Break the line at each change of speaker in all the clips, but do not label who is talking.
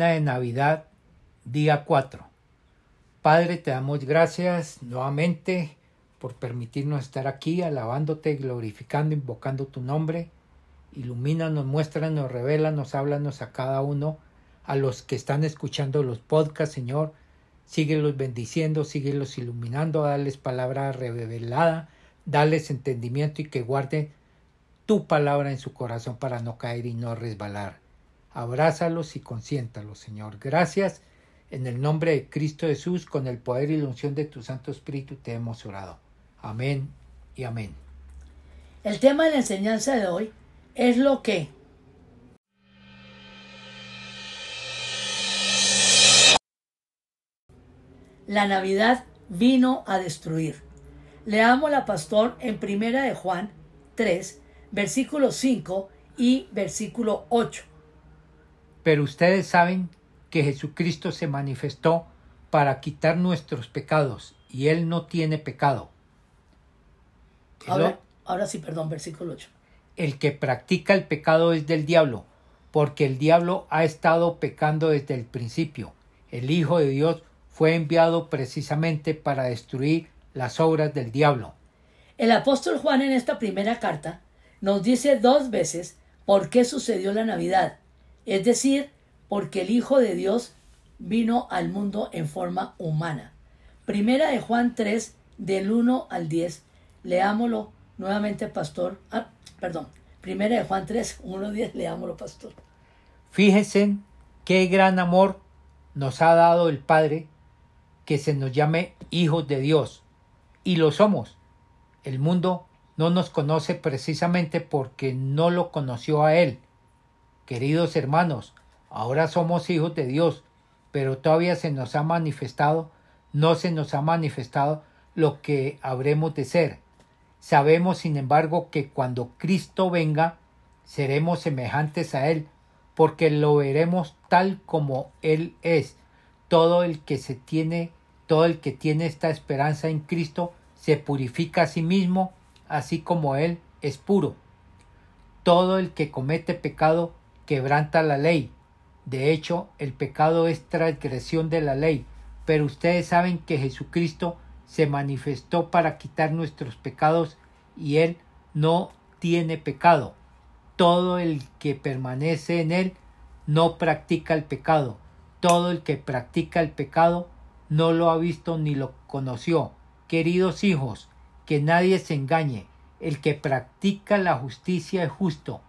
De Navidad, día 4. Padre, te damos gracias nuevamente por permitirnos estar aquí alabándote, glorificando, invocando tu nombre. Ilumínanos, muéstranos, revélanos, háblanos a cada uno, a los que están escuchando los podcasts, Señor. Síguelos bendiciendo, síguelos iluminando, darles palabra revelada, darles entendimiento y que guarde tu palabra en su corazón para no caer y no resbalar. Abrázalos y consiéntalos, Señor. Gracias. En el nombre de Cristo Jesús, con el poder y la unción de tu Santo Espíritu, te hemos orado. Amén y amén.
El tema de la enseñanza de hoy es lo que la Navidad vino a destruir. Leamos la pastor en Primera de Juan 3, versículo 5 y versículo 8.
Pero ustedes saben que Jesucristo se manifestó para quitar nuestros pecados y Él no tiene pecado.
Ahora, ahora sí, perdón, versículo 8.
El que practica el pecado es del diablo, porque el diablo ha estado pecando desde el principio. El Hijo de Dios fue enviado precisamente para destruir las obras del diablo.
El apóstol Juan en esta primera carta nos dice dos veces por qué sucedió la Navidad es decir, porque el Hijo de Dios vino al mundo en forma humana. Primera de Juan 3, del 1 al 10. Leámoslo nuevamente, pastor. Ah, perdón. Primera de Juan 3, 1 al 10. Leámoslo, pastor.
Fíjense qué gran amor nos ha dado el Padre que se nos llame hijos de Dios. Y lo somos. El mundo no nos conoce precisamente porque no lo conoció a Él Queridos hermanos, ahora somos hijos de Dios, pero todavía se nos ha manifestado, no se nos ha manifestado lo que habremos de ser. Sabemos, sin embargo, que cuando Cristo venga, seremos semejantes a Él, porque lo veremos tal como Él es. Todo el que se tiene, todo el que tiene esta esperanza en Cristo, se purifica a sí mismo, así como Él es puro. Todo el que comete pecado quebranta la ley. De hecho, el pecado es transgresión de la ley, pero ustedes saben que Jesucristo se manifestó para quitar nuestros pecados y Él no tiene pecado. Todo el que permanece en Él no practica el pecado. Todo el que practica el pecado no lo ha visto ni lo conoció. Queridos hijos, que nadie se engañe. El que practica la justicia es justo,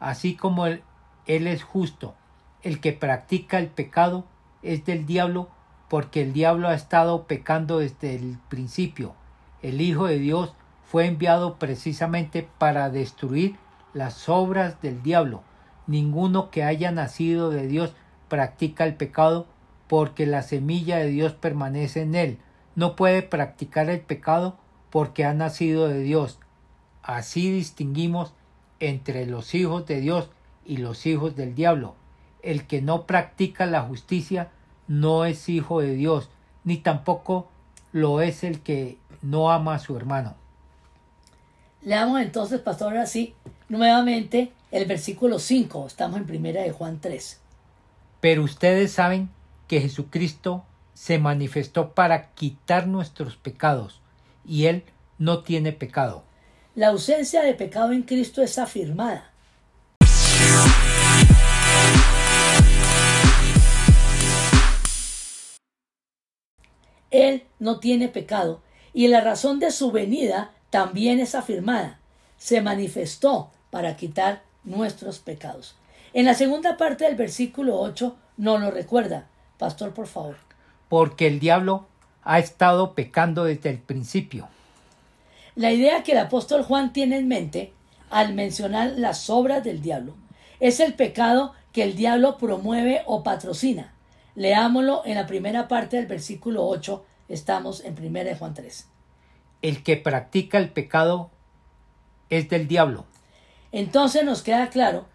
así como el, él es justo. El que practica el pecado es del diablo porque el diablo ha estado pecando desde el principio. El Hijo de Dios fue enviado precisamente para destruir las obras del diablo. Ninguno que haya nacido de Dios practica el pecado porque la semilla de Dios permanece en él. No puede practicar el pecado porque ha nacido de Dios. Así distinguimos entre los hijos de Dios y los hijos del diablo. El que no practica la justicia no es hijo de Dios, ni tampoco lo es el que no ama a su hermano.
Leamos entonces, pastor, así nuevamente el versículo 5. Estamos en primera de Juan 3.
Pero ustedes saben que Jesucristo se manifestó para quitar nuestros pecados, y Él no tiene pecado.
La ausencia de pecado en Cristo es afirmada. Él no tiene pecado y la razón de su venida también es afirmada. Se manifestó para quitar nuestros pecados. En la segunda parte del versículo 8 no lo recuerda. Pastor, por favor.
Porque el diablo ha estado pecando desde el principio.
La idea que el apóstol Juan tiene en mente al mencionar las obras del diablo es el pecado que el diablo promueve o patrocina. Leámoslo en la primera parte del versículo 8, estamos en 1 Juan 3.
El que practica el pecado es del diablo.
Entonces nos queda claro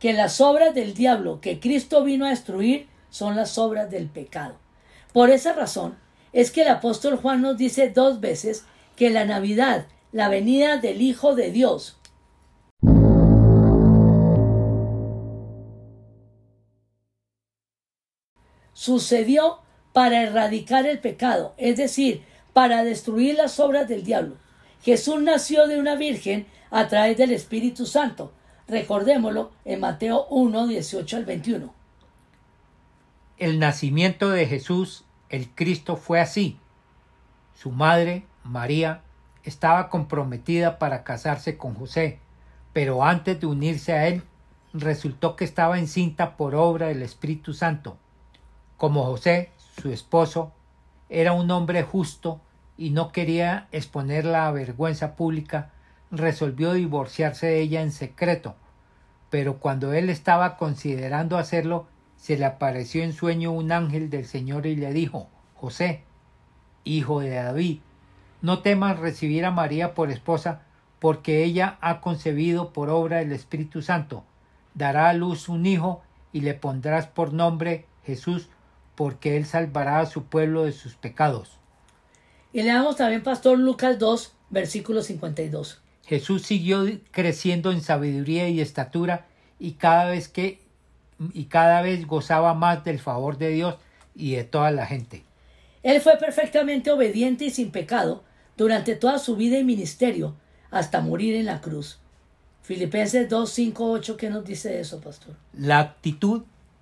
que las obras del diablo que Cristo vino a destruir son las obras del pecado. Por esa razón es que el apóstol Juan nos dice dos veces que la Navidad, la venida del Hijo de Dios, sucedió para erradicar el pecado, es decir, para destruir las obras del diablo. Jesús nació de una virgen a través del Espíritu Santo. Recordémoslo en Mateo 1, 18 al 21.
El nacimiento de Jesús, el Cristo, fue así. Su madre, María, estaba comprometida para casarse con José, pero antes de unirse a él, resultó que estaba encinta por obra del Espíritu Santo. Como José, su esposo, era un hombre justo y no quería exponerla a vergüenza pública, resolvió divorciarse de ella en secreto, pero cuando él estaba considerando hacerlo, se le apareció en sueño un ángel del Señor y le dijo José, hijo de David, no temas recibir a María por esposa, porque ella ha concebido por obra del Espíritu Santo. Dará a luz un hijo y le pondrás por nombre Jesús, porque él salvará a su pueblo de sus pecados.
Y leamos también Pastor Lucas 2, versículo 52.
Jesús siguió creciendo en sabiduría y estatura y cada vez que y cada vez gozaba más del favor de Dios y de toda la gente.
Él fue perfectamente obediente y sin pecado durante toda su vida y ministerio hasta morir en la cruz. Filipenses 2, 5, 8, ¿qué nos dice eso, pastor?
La actitud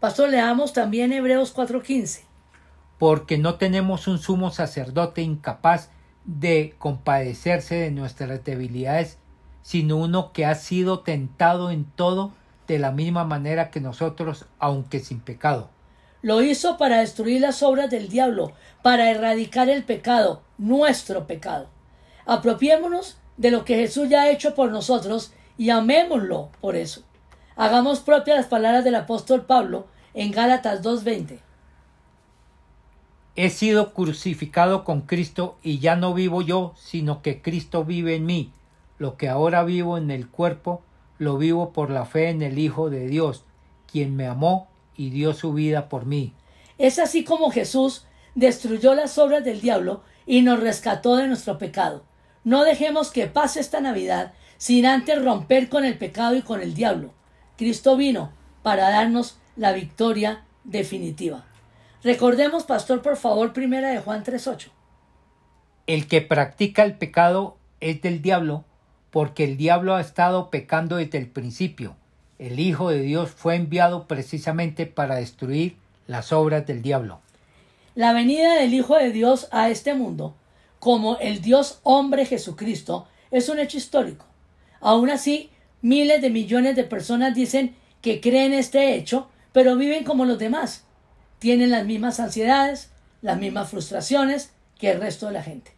Pastor, leamos también Hebreos 4:15.
Porque no tenemos un sumo sacerdote incapaz de compadecerse de nuestras debilidades, sino uno que ha sido tentado en todo de la misma manera que nosotros, aunque sin pecado.
Lo hizo para destruir las obras del diablo, para erradicar el pecado, nuestro pecado. Apropiémonos de lo que Jesús ya ha hecho por nosotros y amémoslo por eso. Hagamos propias las palabras del apóstol Pablo en Gálatas 2.20.
He sido crucificado con Cristo y ya no vivo yo, sino que Cristo vive en mí. Lo que ahora vivo en el cuerpo, lo vivo por la fe en el Hijo de Dios, quien me amó y dio su vida por mí.
Es así como Jesús destruyó las obras del diablo y nos rescató de nuestro pecado. No dejemos que pase esta Navidad sin antes romper con el pecado y con el diablo. Cristo vino para darnos la victoria definitiva. Recordemos, pastor, por favor, primera de Juan 3.8.
El que practica el pecado es del diablo, porque el diablo ha estado pecando desde el principio. El Hijo de Dios fue enviado precisamente para destruir las obras del diablo.
La venida del Hijo de Dios a este mundo, como el Dios hombre Jesucristo, es un hecho histórico. Aún así, miles de millones de personas dicen que creen este hecho, pero viven como los demás. Tienen las mismas ansiedades, las mismas frustraciones que el resto de la gente.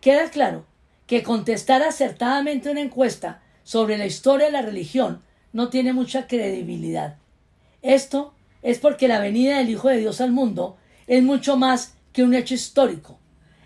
Queda claro que contestar acertadamente una encuesta sobre la historia de la religión no tiene mucha credibilidad. Esto es porque la venida del Hijo de Dios al mundo es mucho más que un hecho histórico.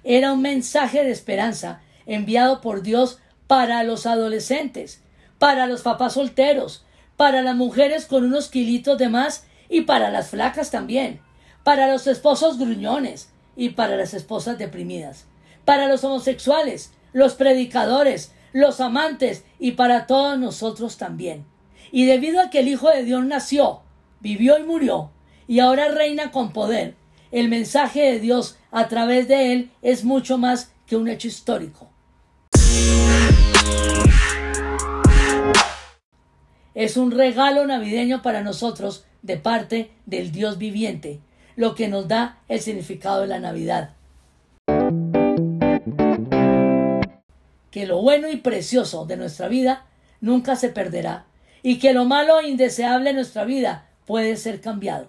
Era un mensaje de esperanza enviado por Dios para los adolescentes, para los papás solteros, para las mujeres con unos kilitos de más y para las flacas también, para los esposos gruñones y para las esposas deprimidas, para los homosexuales, los predicadores, los amantes y para todos nosotros también. Y debido a que el Hijo de Dios nació, vivió y murió, y ahora reina con poder, el mensaje de Dios a través de él es mucho más que un hecho histórico. Es un regalo navideño para nosotros de parte del Dios viviente, lo que nos da el significado de la Navidad. Que lo bueno y precioso de nuestra vida nunca se perderá y que lo malo e indeseable de nuestra vida puede ser cambiado.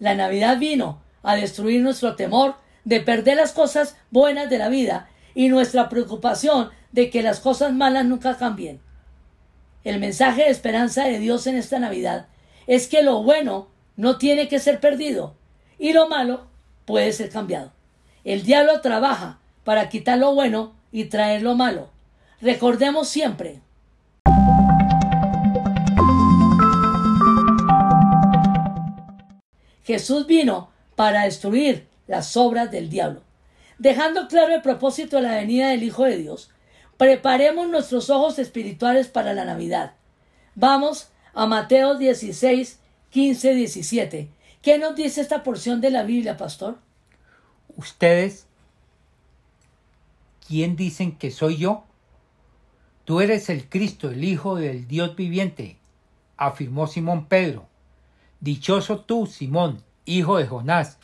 La Navidad vino a destruir nuestro temor de perder las cosas buenas de la vida y nuestra preocupación de que las cosas malas nunca cambien. El mensaje de esperanza de Dios en esta Navidad es que lo bueno no tiene que ser perdido y lo malo puede ser cambiado. El diablo trabaja para quitar lo bueno y traer lo malo. Recordemos siempre. Jesús vino para destruir las obras del diablo. Dejando claro el propósito de la venida del Hijo de Dios, preparemos nuestros ojos espirituales para la Navidad. Vamos a Mateo 16, 15, 17. ¿Qué nos dice esta porción de la Biblia, pastor?
Ustedes, ¿quién dicen que soy yo? Tú eres el Cristo, el Hijo del Dios viviente, afirmó Simón Pedro. Dichoso tú, Simón, hijo de Jonás,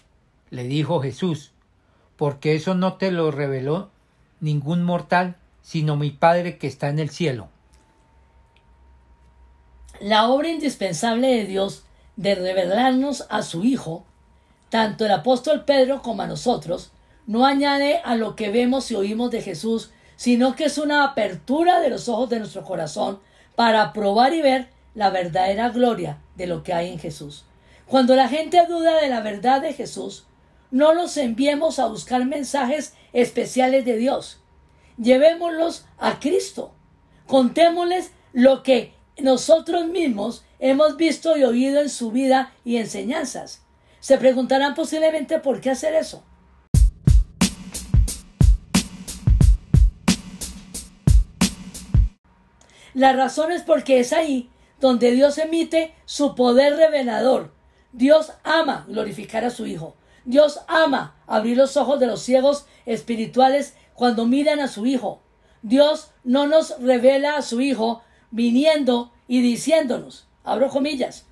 le dijo Jesús, porque eso no te lo reveló ningún mortal, sino mi Padre que está en el cielo.
La obra indispensable de Dios de revelarnos a su Hijo, tanto el apóstol Pedro como a nosotros, no añade a lo que vemos y oímos de Jesús, sino que es una apertura de los ojos de nuestro corazón para probar y ver la verdadera gloria de lo que hay en Jesús. Cuando la gente duda de la verdad de Jesús, no los enviemos a buscar mensajes especiales de Dios. Llevémoslos a Cristo. Contémosles lo que nosotros mismos hemos visto y oído en su vida y enseñanzas. Se preguntarán posiblemente por qué hacer eso. La razón es porque es ahí donde Dios emite su poder revelador. Dios ama glorificar a su Hijo. Dios ama abrir los ojos de los ciegos espirituales cuando miran a su Hijo. Dios no nos revela a su Hijo viniendo y diciéndonos, abro comillas,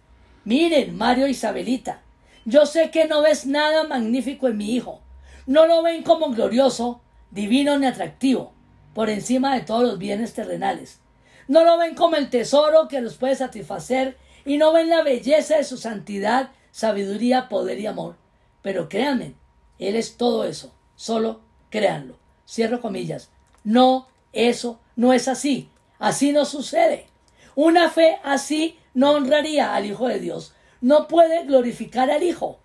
miren, Mario Isabelita, yo sé que no ves nada magnífico en mi hijo, no lo ven como glorioso, divino ni atractivo, por encima de todos los bienes terrenales. No lo ven como el tesoro que los puede satisfacer y no ven la belleza de su santidad, sabiduría, poder y amor. Pero créanme, Él es todo eso, solo créanlo. Cierro comillas. No, eso no es así. Así no sucede. Una fe así no honraría al Hijo de Dios. No puede glorificar al Hijo.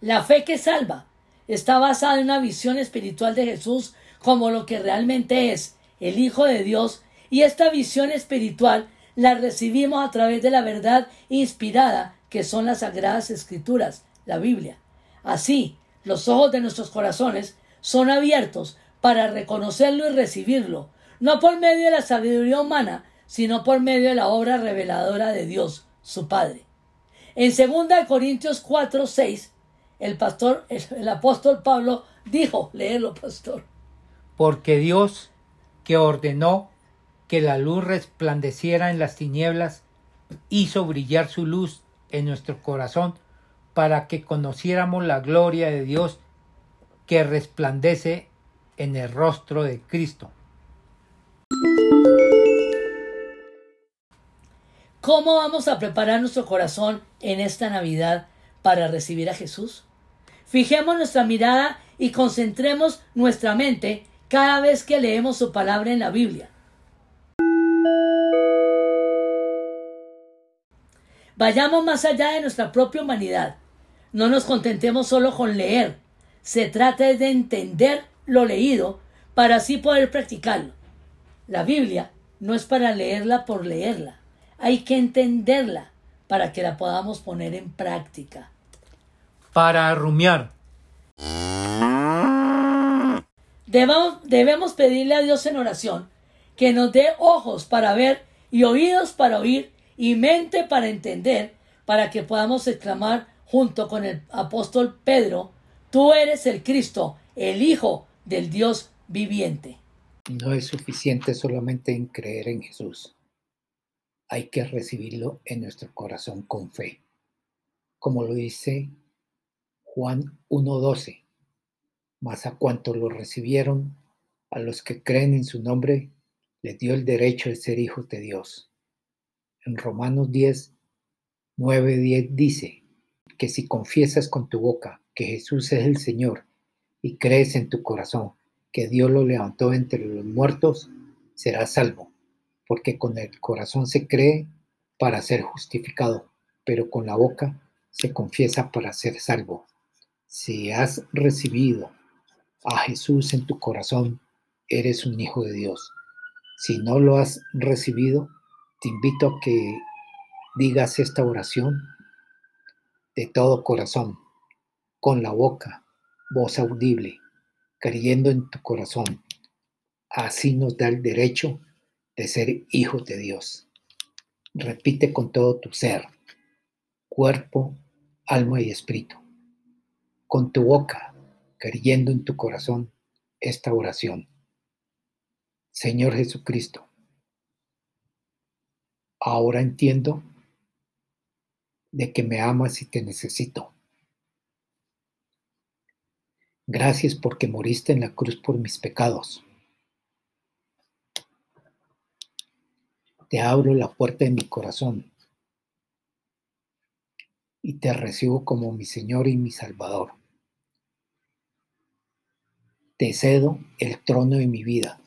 La fe que salva está basada en una visión espiritual de Jesús como lo que realmente es el Hijo de Dios y esta visión espiritual la recibimos a través de la verdad inspirada que son las sagradas escrituras, la Biblia. Así, los ojos de nuestros corazones son abiertos para reconocerlo y recibirlo, no por medio de la sabiduría humana, sino por medio de la obra reveladora de Dios, su Padre. En 2 Corintios 4, 6, el pastor, el, apóstol Pablo dijo, léelo, pastor.
Porque Dios, que ordenó que la luz resplandeciera en las tinieblas, hizo brillar su luz en nuestro corazón para que conociéramos la gloria de Dios que resplandece en el rostro de Cristo.
¿Cómo vamos a preparar nuestro corazón en esta Navidad para recibir a Jesús? Fijemos nuestra mirada y concentremos nuestra mente cada vez que leemos su palabra en la Biblia. Vayamos más allá de nuestra propia humanidad. No nos contentemos solo con leer. Se trata de entender lo leído para así poder practicarlo. La Biblia no es para leerla por leerla, hay que entenderla para que la podamos poner en práctica.
Para rumiar.
Debemos, debemos pedirle a Dios en oración que nos dé ojos para ver y oídos para oír y mente para entender, para que podamos exclamar junto con el apóstol Pedro, tú eres el Cristo, el Hijo del Dios viviente.
No es suficiente solamente en creer en Jesús. Hay que recibirlo en nuestro corazón con fe. Como lo dice Juan 1.12. Mas a cuantos lo recibieron, a los que creen en su nombre, les dio el derecho de ser hijos de Dios. En Romanos 10, 9, 10 dice que si confiesas con tu boca que Jesús es el Señor y crees en tu corazón que Dios lo levantó entre los muertos, será salvo, porque con el corazón se cree para ser justificado, pero con la boca se confiesa para ser salvo. Si has recibido a Jesús en tu corazón, eres un hijo de Dios. Si no lo has recibido, te invito a que digas esta oración de todo corazón, con la boca, voz audible, creyendo en tu corazón. Así nos da el derecho de ser hijos de Dios. Repite con todo tu ser, cuerpo, alma y espíritu. Con tu boca, creyendo en tu corazón esta oración. Señor Jesucristo, ahora entiendo de que me amas y te necesito. Gracias porque moriste en la cruz por mis pecados. Te abro la puerta de mi corazón y te recibo como mi Señor y mi Salvador. Te cedo el trono de mi vida.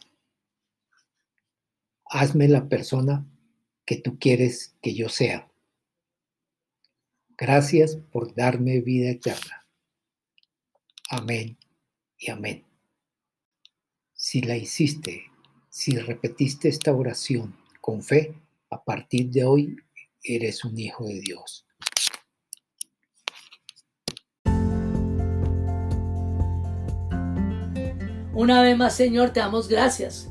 Hazme la persona que tú quieres que yo sea. Gracias por darme vida eterna. Amén y amén. Si la hiciste, si repetiste esta oración con fe, a partir de hoy eres un hijo de Dios.
Una vez más, Señor, te damos gracias.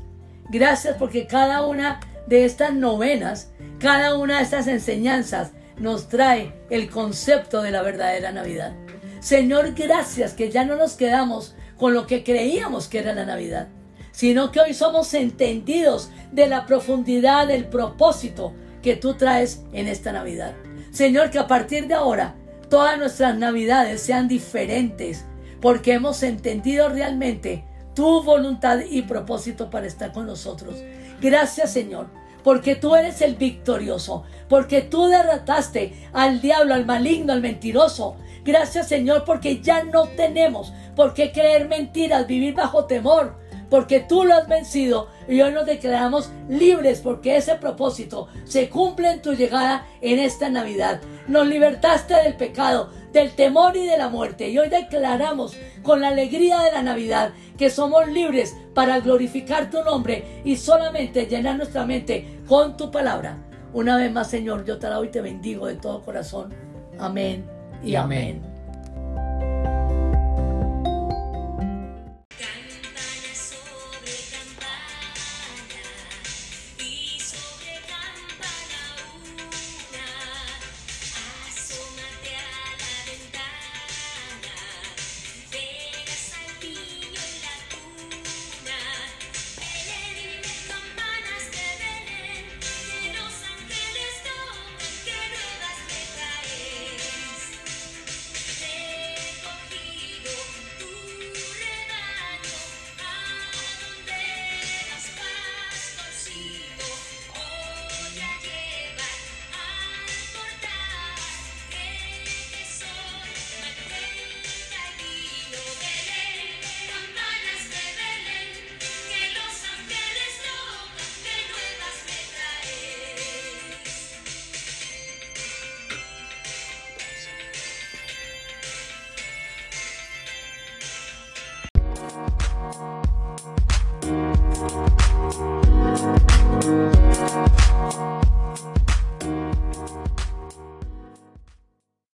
Gracias porque cada una de estas novenas, cada una de estas enseñanzas nos trae el concepto de la verdadera Navidad. Señor, gracias que ya no nos quedamos con lo que creíamos que era la Navidad, sino que hoy somos entendidos de la profundidad del propósito que tú traes en esta Navidad. Señor, que a partir de ahora todas nuestras Navidades sean diferentes, porque hemos entendido realmente tu voluntad y propósito para estar con nosotros. Gracias, Señor, porque tú eres el victorioso, porque tú derrotaste al diablo, al maligno, al mentiroso. Gracias Señor, porque ya no tenemos por qué creer mentiras, vivir bajo temor, porque tú lo has vencido y hoy nos declaramos libres porque ese propósito se cumple en tu llegada en esta Navidad. Nos libertaste del pecado, del temor y de la muerte y hoy declaramos con la alegría de la Navidad que somos libres para glorificar tu nombre y solamente llenar nuestra mente con tu palabra. Una vez más, Señor, yo te alabo y te bendigo de todo corazón. Amén y, amén.